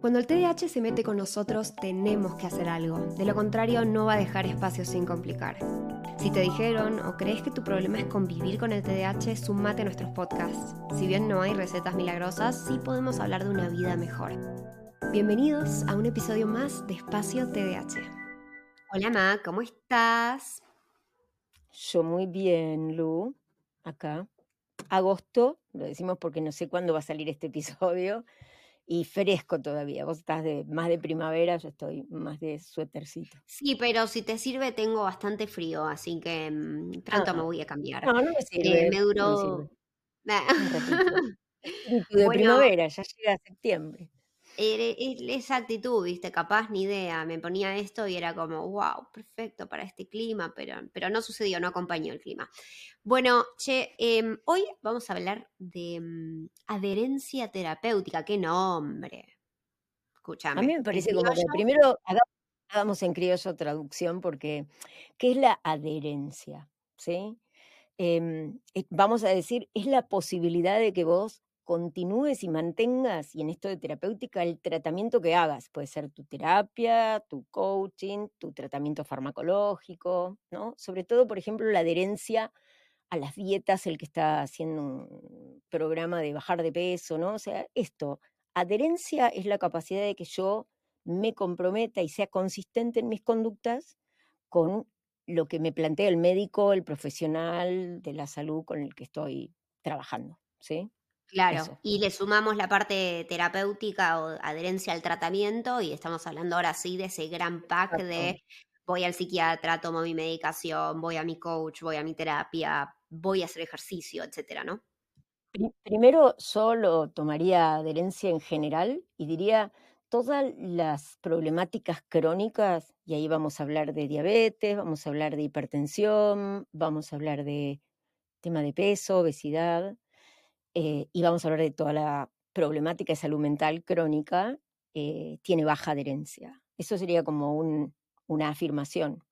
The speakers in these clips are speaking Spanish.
Cuando el TDAH se mete con nosotros, tenemos que hacer algo. De lo contrario, no va a dejar espacio sin complicar. Si te dijeron o crees que tu problema es convivir con el TDAH, sumate a nuestros podcasts. Si bien no hay recetas milagrosas, sí podemos hablar de una vida mejor. Bienvenidos a un episodio más de Espacio TDAH. Hola, Ma, ¿cómo estás? Yo muy bien, Lu, acá. Agosto, lo decimos porque no sé cuándo va a salir este episodio, y fresco todavía. Vos estás de más de primavera, yo estoy más de suétercito. Sí, pero si te sirve tengo bastante frío, así que mm, pronto Ah. me voy a cambiar. No, no me Eh, sirve. me no me duró... sirve. Ratito. Espíritu de Bueno. primavera, ya llega septiembre. Esa actitud, viste, capaz ni idea. Me ponía esto y era como, wow, perfecto para este clima, pero, pero no sucedió, no acompañó el clima. Bueno, che, em, hoy vamos a hablar de mm, adherencia terapéutica. ¡Qué nombre! Escúchame. A mí me parece como que primero haga- hagamos en criollo traducción porque ¿qué es la adherencia? ¿Sí? Em, eh, vamos a decir, es la posibilidad de que vos continúes y mantengas, y en esto de terapéutica, el tratamiento que hagas. Puede ser tu terapia, tu coaching, tu tratamiento farmacológico, ¿no? Sobre todo, por ejemplo, la adherencia a las dietas, el que está haciendo un programa de bajar de peso, ¿no? O sea, esto, adherencia es la capacidad de que yo me comprometa y sea consistente en mis conductas con lo que me plantea el médico, el profesional de la salud con el que estoy trabajando, ¿sí? Claro, Eso. y le sumamos la parte terapéutica o adherencia al tratamiento y estamos hablando ahora sí de ese gran pack de voy al psiquiatra, tomo mi medicación, voy a mi coach, voy a mi terapia, voy a hacer ejercicio, etcétera, ¿no? Pri- Primero, yo lo tomaría adherencia en general y diría todas las problemáticas crónicas, y ahí vamos a hablar de diabetes, vamos a hablar de hipertensión, vamos a hablar de tema de peso, obesidad, eh, y vamos a hablar de toda la problemática de salud mental crónica, eh, tiene baja adherencia. Eso sería como un- una afirmación.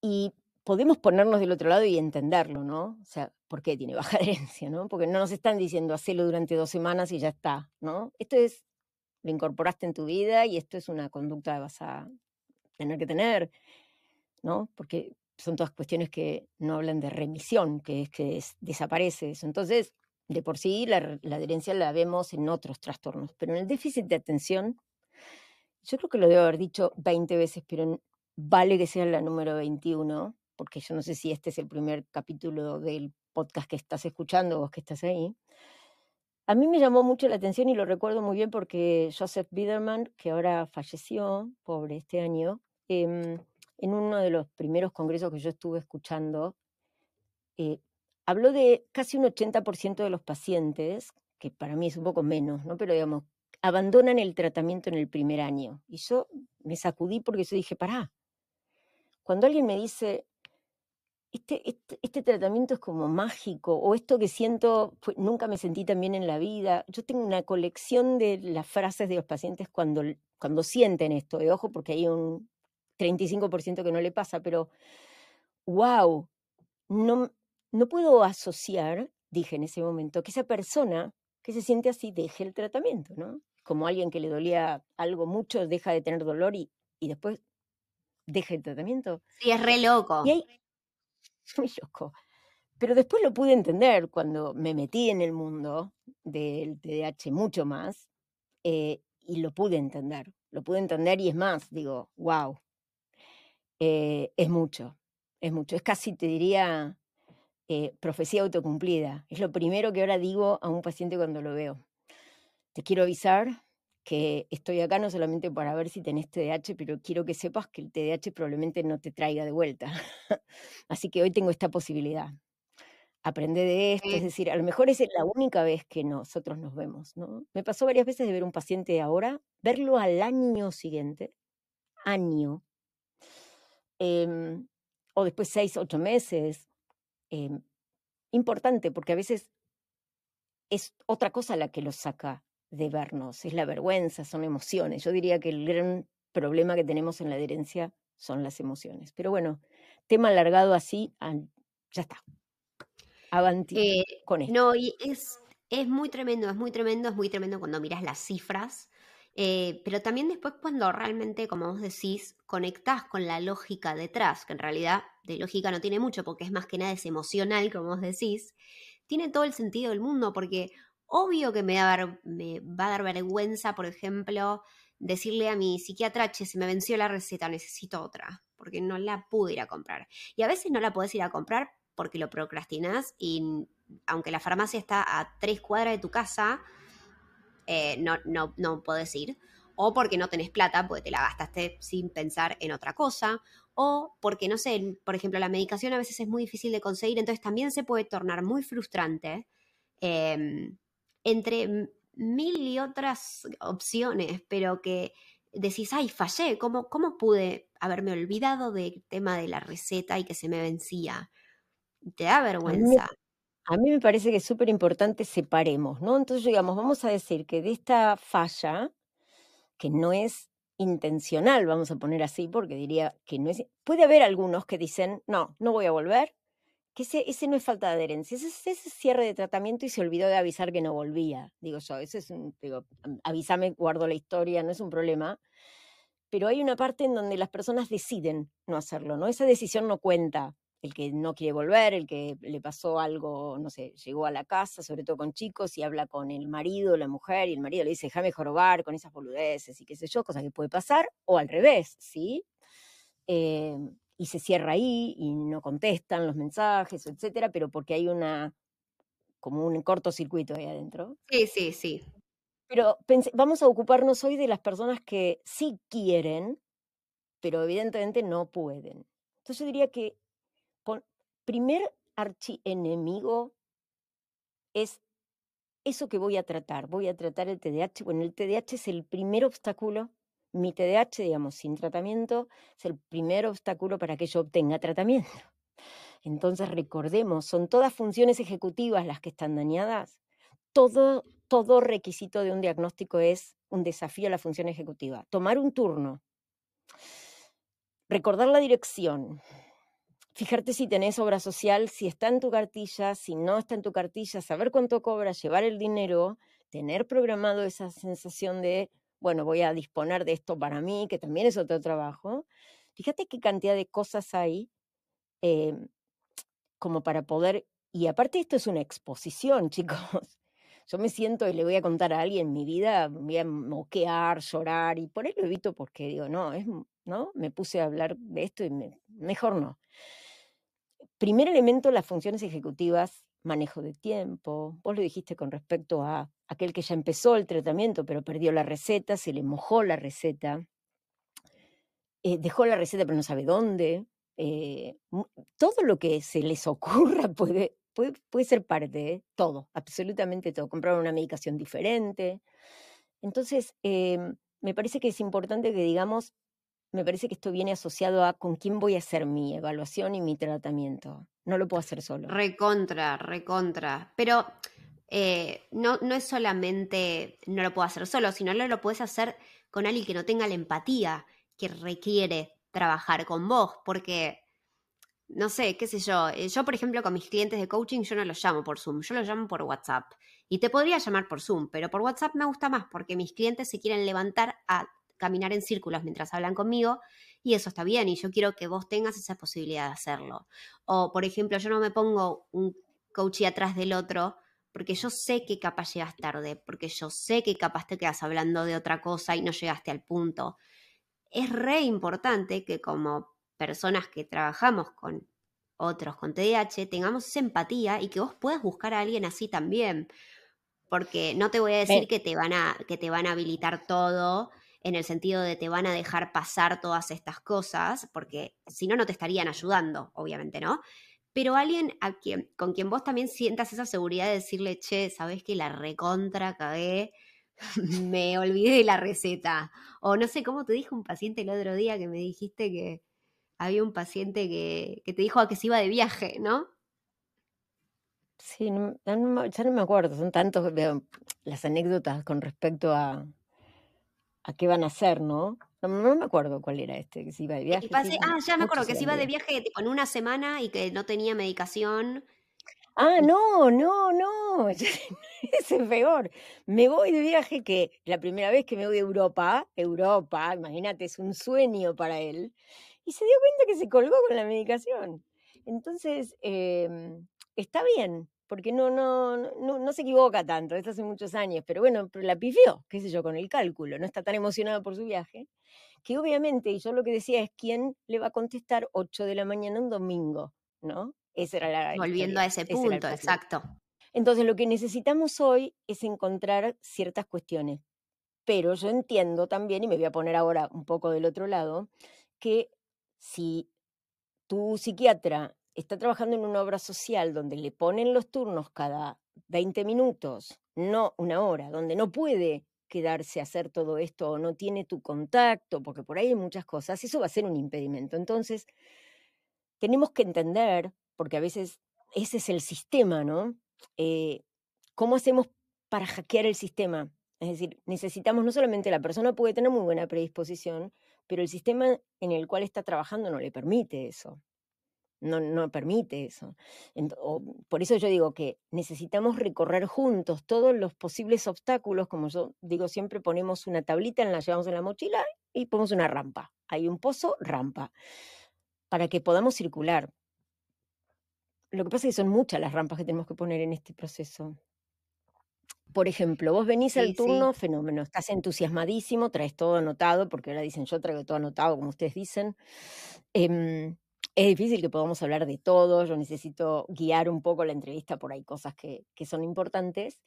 Y podemos ponernos del otro lado y entenderlo, ¿no? O sea, ¿por qué tiene baja adherencia, no? Porque no nos están diciendo hacelo durante dos semanas y ya está, ¿no? Esto es, lo incorporaste en tu vida y esto es una conducta que vas a tener que tener, ¿no? Porque son todas cuestiones que no hablan de remisión, que es que es- desaparece eso. Entonces, de por sí, la, la adherencia la vemos en otros trastornos, pero en el déficit de atención, yo creo que lo debo haber dicho 20 veces, pero vale que sea la número 21, porque yo no sé si este es el primer capítulo del podcast que estás escuchando, vos que estás ahí. A mí me llamó mucho la atención y lo recuerdo muy bien porque Joseph Biederman, que ahora falleció, pobre, este año, em, en uno de los primeros congresos que yo estuve escuchando, eh, habló de casi un 80% de los pacientes, que para mí es un poco menos, ¿no? Pero digamos, abandonan el tratamiento en el primer año. Y yo me sacudí porque yo dije, pará, cuando alguien me dice, este, este, este tratamiento es como mágico, o esto que siento, nunca me sentí tan bien en la vida, yo tengo una colección de las frases de los pacientes cuando, cuando sienten esto, de ojo, porque hay un 35% que no le pasa, pero wow, no, no puedo asociar, dije en ese momento, que esa persona que se siente así deje el tratamiento, ¿no? Como alguien que le dolía algo mucho, deja de tener dolor y, y después deja el tratamiento. Sí, es re loco. Y ahí, muy loco. Pero después lo pude entender cuando me metí en el mundo del TDAH mucho más. eh, y lo pude entender, lo pude entender y es más, digo, wow, eh, es mucho, es mucho, es casi, te diría, eh, profecía autocumplida. Es lo primero que ahora digo a un paciente cuando lo veo. Te quiero avisar que estoy acá no solamente para ver si tenés TDAH, pero quiero que sepas que el TDAH probablemente no te traiga de vuelta. Así que hoy tengo esta posibilidad. Aprende de esto, es decir, a lo mejor es la única vez que nosotros nos vemos, ¿no? Me pasó varias veces de ver un paciente ahora, verlo al año siguiente, año, em, o después seis, ocho meses. Em, importante, porque a veces es otra cosa la que los saca de vernos, es la vergüenza, son emociones. Yo diría que el gran problema que tenemos en la adherencia son las emociones. Pero bueno, tema alargado así, ya está. Avanti eh, con esto. No, y es, es muy tremendo, es muy tremendo, es muy tremendo cuando miras las cifras. Eh, pero también después cuando realmente, como vos decís, conectás con la lógica detrás, que en realidad de lógica no tiene mucho porque es más que nada es emocional, como vos decís, tiene todo el sentido del mundo porque Obvio que me, me va a dar vergüenza, por ejemplo, decirle a mi psiquiatra, che, se me venció la receta, necesito otra, porque no la pude ir a comprar. Y a veces no la podés ir a comprar porque lo procrastinás y aunque la farmacia está a tres cuadras de tu casa, eh, no, no, no podés ir. O porque no tenés plata, porque te la gastaste sin pensar en otra cosa. O porque, no sé, por ejemplo, la medicación a veces es muy difícil de conseguir, entonces también se puede tornar muy frustrante. Em, entre mil y otras opciones, pero que decís, ay, fallé, ¿cómo, cómo pude haberme olvidado del tema de la receta y que se me vencía? Te da vergüenza. A mí, me parece que es súper importante separemos, ¿no? Entonces, digamos, vamos a decir que de esta falla, que no es intencional, vamos a poner así, porque diría que no es... Puede haber algunos que dicen, no, no voy a volver, que ese, no es falta de adherencia, ese es cierre de tratamiento y se olvidó de avisar que no volvía. Digo yo, ese es digo, avísame, guardo la historia, no es un problema. Pero hay una parte en donde las personas deciden no hacerlo, ¿no? Esa decisión no cuenta. El que no quiere volver, el que le pasó algo, no sé, llegó a la casa, sobre todo con chicos, y habla con el marido, la mujer, y el marido le dice, déjame jorobar con esas boludeces y qué sé yo, cosa que puede pasar, o al revés, ¿sí? Eh, y se cierra ahí y no contestan los mensajes, etcétera, pero porque hay una como un cortocircuito ahí adentro. Sí, sí, sí. Pero vamos a ocuparnos hoy de las personas que sí quieren, pero evidentemente no pueden. Entonces yo diría que primer archienemigo es eso que voy a tratar. Voy a tratar el TDAH. Bueno, el TDAH es el primer obstáculo mi TDAH, digamos, sin tratamiento, es el primer obstáculo para que yo obtenga tratamiento. Entonces, recordemos, son todas funciones ejecutivas las que están dañadas. Todo, todo requisito de un diagnóstico es un desafío a la función ejecutiva. Tomar un turno, recordar la dirección, fijarte si tenés obra social, si está en tu cartilla, si no está en tu cartilla, saber cuánto cobra, llevar el dinero, tener programado esa sensación de bueno, voy a disponer de esto para mí, que también es otro trabajo. Fíjate qué cantidad de cosas hay em, como para poder, y aparte esto es una exposición, chicos. Yo me siento y le voy a contar a alguien mi vida, voy a moquear, llorar, y por eso lo evito porque digo, no, es, ¿no? Me puse a hablar de esto y mejor no. Primer elemento, las funciones ejecutivas, manejo de tiempo. Vos lo dijiste con respecto a aquel que ya empezó el tratamiento pero perdió la receta, se le mojó la receta, eh, dejó la receta pero no sabe dónde. Eh, todo lo que se les ocurra puede, puede, ser parte, ¿eh? todo, absolutamente todo. Comprar una medicación diferente. Entonces, em, me parece que es importante que digamos, me parece que esto viene asociado a con quién voy a hacer mi evaluación y mi tratamiento. No lo puedo hacer solo. Recontra, recontra. Pero eh, no, no es solamente no lo puedo hacer solo, sino lo, puedes hacer con alguien que no tenga la empatía que requiere trabajar con vos, porque, no sé, qué sé yo, eh, yo por ejemplo con mis clientes de coaching yo no los llamo por Zoom, yo los llamo por WhatsApp. Y te podría llamar por Zoom, pero por WhatsApp me gusta más porque mis clientes se quieren levantar a caminar en círculos mientras hablan conmigo y eso está bien y yo quiero que vos tengas esa posibilidad de hacerlo. O, por ejemplo, yo no me pongo un coach atrás del otro porque yo sé que capaz llegas tarde, porque yo sé que capaz te quedas hablando de otra cosa y no llegaste al punto. Es re importante que como personas que trabajamos con otros con TDAH tengamos esa empatía y que vos puedas buscar a alguien así también. Porque no te voy a decir que te van a, que te van a habilitar todo en el sentido de te van a dejar pasar todas estas cosas, porque si no, no te estarían ayudando, obviamente, ¿no? Pero alguien a quien, con quien vos también sientas esa seguridad de decirle, che, sabes que la recontra cagué, me olvidé de la receta. O no sé cómo te dijo un paciente el otro día que me dijiste que había un paciente que, te dijo que se iba de viaje, ¿no? Sí, ya no me acuerdo, son tantos las anécdotas con respecto a, a qué van a hacer, ¿no? ¿no? me acuerdo cuál era este, que se iba de viaje. ah, ya me acuerdo, que se iba de viaje tipo, en una semana y que no tenía medicación. Ah, no, no, no, es peor. Me voy de viaje que la primera vez que me voy a Europa, Europa, imagínate, es un sueño para él, y se dio cuenta que se colgó con la medicación. Entonces, em, está bien, porque no, no, no, no se equivoca tanto, esto hace muchos años, pero bueno, la pifió, qué sé yo, con el cálculo, no está tan emocionado por su viaje, que obviamente, y yo lo que decía es, ¿quién le va a contestar 8 de la mañana un domingo? ¿No? Esa era la... Volviendo a ese punto, exacto. Entonces, lo que necesitamos hoy es encontrar ciertas cuestiones, pero yo entiendo también, y me voy a poner ahora un poco del otro lado, que si tu psiquiatra está trabajando en una obra social donde le ponen los turnos cada 20 minutos, no una hora, donde no puede quedarse a hacer todo esto o no tiene tu contacto, porque por ahí hay muchas cosas, eso va a ser un impedimento. Entonces, tenemos que entender, porque a veces ese es el sistema, ¿no? Eh, ¿Cómo hacemos para hackear el sistema? Es decir, necesitamos no solamente la persona puede tener muy buena predisposición, pero el sistema en el cual está trabajando no le permite eso no, no permite eso. por eso yo digo que necesitamos recorrer juntos todos los posibles obstáculos, como yo digo, siempre ponemos una tablita, la llevamos en la mochila y ponemos una rampa. Hay un pozo, rampa, para que podamos circular. Lo que pasa es que son muchas las rampas que tenemos que poner en este proceso. Por ejemplo, vos venís al turno, fenómeno, estás entusiasmadísimo, traes todo anotado, porque ahora dicen yo traigo todo anotado, como ustedes dicen. Em, es difícil que podamos hablar de todo, yo necesito guiar un poco la entrevista por ahí cosas que, son importantes.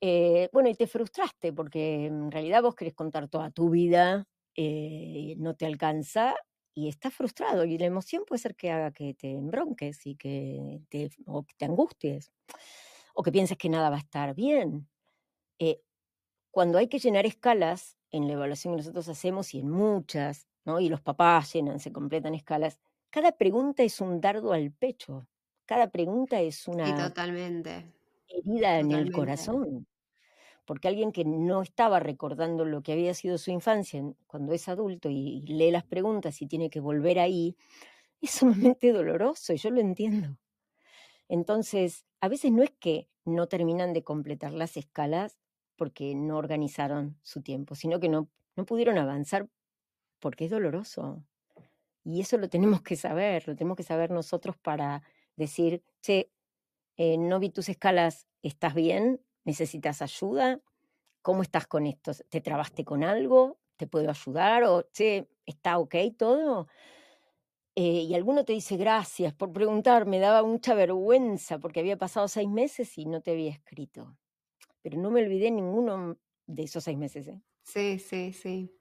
Eh, bueno, y te frustraste porque en realidad vos querés contar toda tu vida, eh, no te alcanza y estás frustrado y la emoción puede ser que haga que te embronques y que te, o que te angusties o que pienses que nada va a estar bien. Eh, cuando hay que llenar escalas en la evaluación que nosotros hacemos y en muchas, ¿no? y los papás llenan, se completan escalas, cada pregunta es un dardo al pecho, cada pregunta es una totalmente. herida en el corazón. Porque alguien que no estaba recordando lo que había sido su infancia cuando es adulto y, lee las preguntas y tiene que volver ahí, es sumamente doloroso y yo lo entiendo. Entonces, a veces no es que no terminan de completar las escalas porque no organizaron su tiempo, sino que no, no pudieron avanzar porque es doloroso. Y eso lo tenemos que saber, lo tenemos que saber nosotros para decir, che, eh, no vi tus escalas, ¿estás bien? ¿Necesitas ayuda? ¿Cómo estás con esto? ¿Te trabaste con algo? ¿Te puedo ayudar? ¿O, che, está ok todo? Eh, y alguno te dice gracias por preguntar, me daba mucha vergüenza porque había pasado seis meses y no te había escrito. Pero no me olvidé ninguno de esos seis meses. ¿eh? Sí, sí, sí.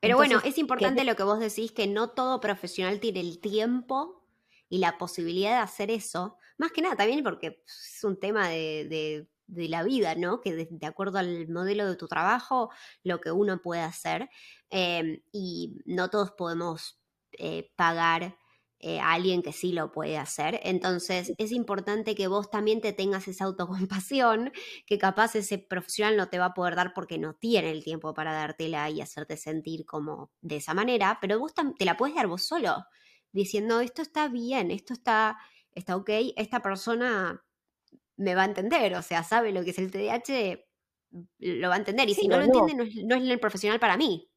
Pero bueno, es importante lo que vos decís, que no todo profesional tiene el tiempo y la posibilidad de hacer eso. Más que nada también porque es un tema de, la vida, ¿no? Que de, acuerdo al modelo de tu trabajo, lo que uno puede hacer. Em, y no todos podemos eh, pagar eh, a alguien que sí lo puede hacer. Entonces es importante que vos también te tengas esa autocompasión, que capaz ese profesional no te va a poder dar porque no tiene el tiempo para dártela y hacerte sentir como de esa manera, pero vos te la puedes dar vos solo, diciendo esto está bien, esto está, está ok, esta persona me va a entender, o sea, sabe lo que es el TDAH, lo va a entender, y si no, lo entiende, no es, no es el profesional para mí.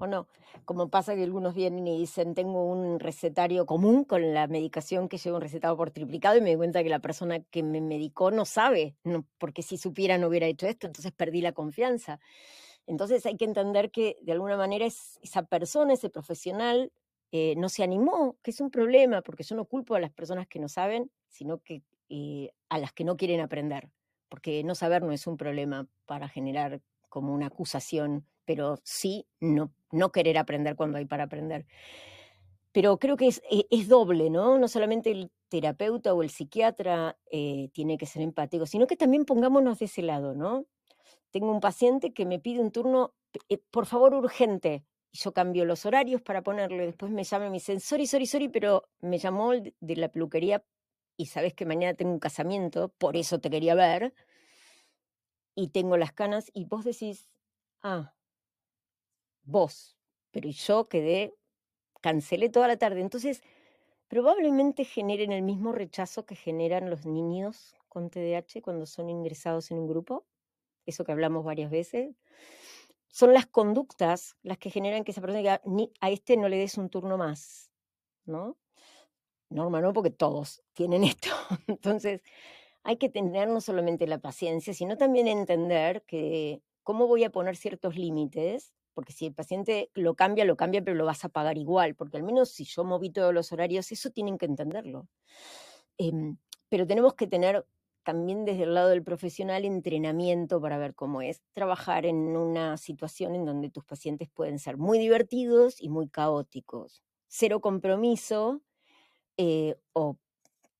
O no. Como pasa que algunos vienen y dicen, tengo un recetario común con la medicación que llevo un recetado por triplicado y me doy cuenta que la persona que me medicó no sabe, no, porque si supiera no hubiera hecho esto, entonces perdí la confianza. Entonces hay que entender que de alguna manera esa persona, ese profesional, eh, no se animó, que es un problema, porque yo no culpo a las personas que no saben, sino que eh, a las que no quieren aprender, porque no saber no es un problema para generar como una acusación, pero sí no, no querer aprender cuando hay para aprender. Pero creo que es, e, es doble, ¿no? No solamente el terapeuta o el psiquiatra eh, tiene que ser empático, sino que también pongámonos de ese lado, ¿no? Tengo un paciente que me pide un turno, eh, por favor, urgente. Yo cambio los horarios para ponerlo. Después me llama y me dice, sorry, sorry, sorry, pero me llamó de la peluquería y sabes que mañana tengo un casamiento, por eso te quería ver y tengo las canas y vos decís, ah, vos, pero yo quedé, cancelé toda la tarde. Entonces, probablemente generen el mismo rechazo que generan los niños con TDAH cuando son ingresados en un grupo, eso que hablamos varias veces. Son las conductas las que generan que esa persona diga, a este no le des un turno más, ¿no? Norma, no, porque todos tienen esto. Entonces, hay que tener no solamente la paciencia, sino también entender que cómo voy a poner ciertos límites, porque si el paciente lo cambia, lo cambia, pero lo vas a pagar igual, porque al menos si yo moví todos los horarios, eso tienen que entenderlo. Em, pero tenemos que tener también desde el lado del profesional entrenamiento para ver cómo es trabajar en una situación en donde tus pacientes pueden ser muy divertidos y muy caóticos. Cero compromiso eh, o,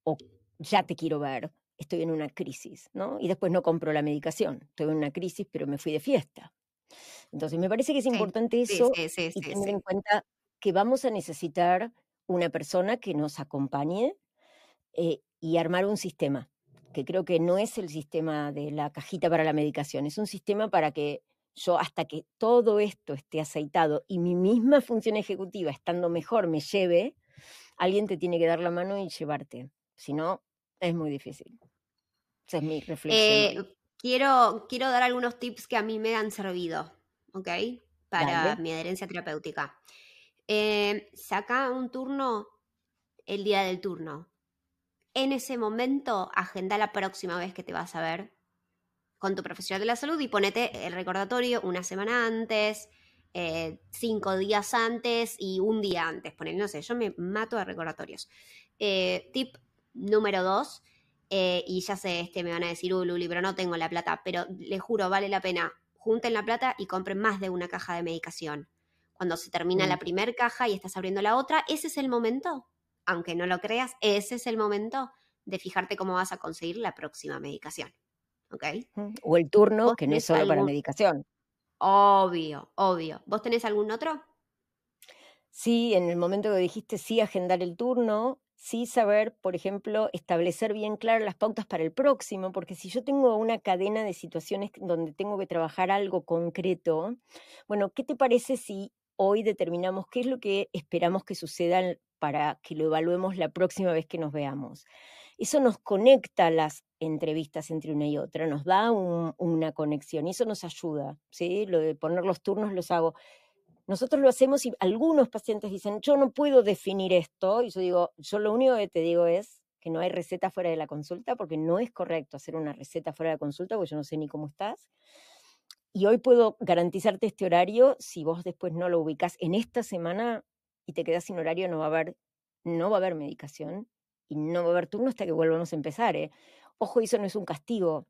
o ya te quiero ver, estoy en una crisis, ¿no? Y después no compro la medicación, estoy en una crisis, pero me fui de fiesta. Entonces, me parece que es importante eso y tener en cuenta que vamos a necesitar una persona que nos acompañe eh, y armar un sistema, que creo que no es el sistema de la cajita para la medicación, es un sistema para que yo hasta que todo esto esté aceitado y mi misma función ejecutiva estando mejor me lleve, alguien te tiene que dar la mano y llevarte. Si no, es muy difícil. Esa es mi reflexión. Eh, quiero, quiero dar algunos tips que a mí me han servido, ¿ok? Para mi adherencia terapéutica. Eh, saca un turno el día del turno. En ese momento, agenda la próxima vez que te vas a ver con tu profesional de la salud y ponete el recordatorio una semana antes, eh, cinco días antes y un día antes. Poner, no sé, yo me mato de recordatorios. tip número dos, eh, y ya sé, este me van a decir, uy, Luli, pero no tengo la plata, pero le juro, vale la pena. Junten la plata y compren más de una caja de medicación. Cuando se termina la mm. primera caja y estás abriendo la otra, ese es el momento, aunque no lo creas, ese es el momento de fijarte cómo vas a conseguir la próxima medicación. ¿Ok? O el turno, que no es solo para medicación. Obvio, obvio. ¿Vos tenés algún otro? Sí, en el momento que dijiste sí, agendar el turno, sí saber, por ejemplo, establecer bien claras las pautas para el próximo, porque si yo tengo una cadena de situaciones donde tengo que trabajar algo concreto, bueno, ¿qué te parece si hoy determinamos qué es lo que esperamos que suceda para que lo evaluemos la próxima vez que nos veamos? Eso nos conecta las entrevistas entre una y otra, nos da una conexión y eso nos ayuda, ¿sí? Lo de poner los turnos los hago nosotros lo hacemos y algunos pacientes dicen, yo no puedo definir esto, y yo digo, yo lo único que te digo es que no hay receta fuera de la consulta, porque no es correcto hacer una receta fuera de la consulta, porque yo no sé ni cómo estás. Y hoy puedo garantizarte este horario, si vos después no lo ubicas en esta semana y te quedas sin horario, no va a haber, no va a haber medicación y no va a haber turno hasta que volvamos a empezar. ¿eh? Ojo, eso no es un castigo,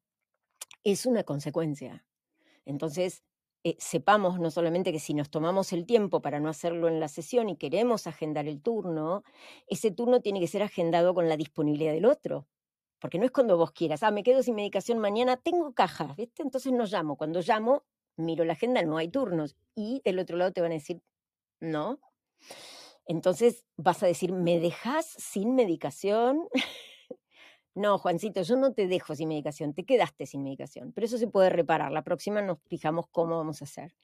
es una consecuencia. Entonces, eh, sepamos no solamente que si nos tomamos el tiempo para no hacerlo en la sesión y queremos agendar el turno, ese turno tiene que ser agendado con la disponibilidad del otro. Porque no es cuando vos quieras, ah, me quedo sin medicación mañana, tengo cajas. Entonces no llamo. Cuando llamo, miro la agenda, no hay turnos. Y del otro lado te van a decir, no. Entonces vas a decir, ¿me dejas sin medicación? No, Juancito, yo no te dejo sin medicación, te quedaste sin medicación, pero eso se puede reparar. La próxima nos fijamos cómo vamos a hacer.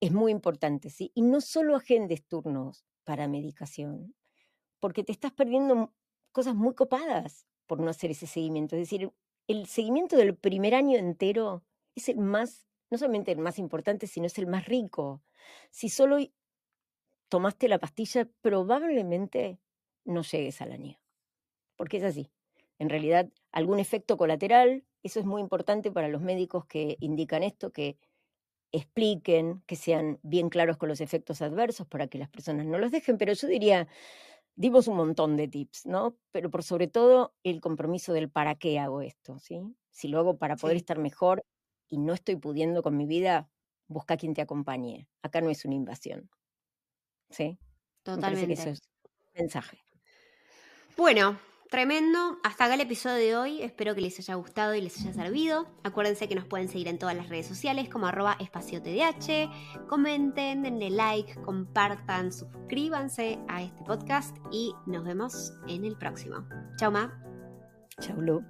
Es muy importante, ¿sí? Y no solo agendes turnos para medicación, porque te estás perdiendo cosas muy copadas por no hacer ese seguimiento. Es decir, el seguimiento del primer año entero es el más no solamente el más importante, sino es el más rico. Si solo tomaste la pastilla, probablemente no llegues al año, porque es así. En realidad, algún efecto colateral, eso es muy importante para los médicos que indican esto, que expliquen, que sean bien claros con los efectos adversos para que las personas no los dejen, pero yo diría, dimos un montón de tips, ¿no? Pero por sobre todo el compromiso del para qué hago esto, ¿sí? Si lo hago para poder estar mejor y no estoy pudiendo con mi vida, busca quien te acompañe. Acá no es una invasión. ¿Sí? Totalmente. eso es mensaje. Bueno, Tremendo. Hasta acá el episodio de hoy. Espero que les haya gustado y les haya servido. Acuérdense que nos pueden seguir en todas las redes sociales como arroba espaciotdh. Comenten, denle like, compartan, suscríbanse a este podcast y nos vemos en el próximo. Chao, Ma. Chao, Lu.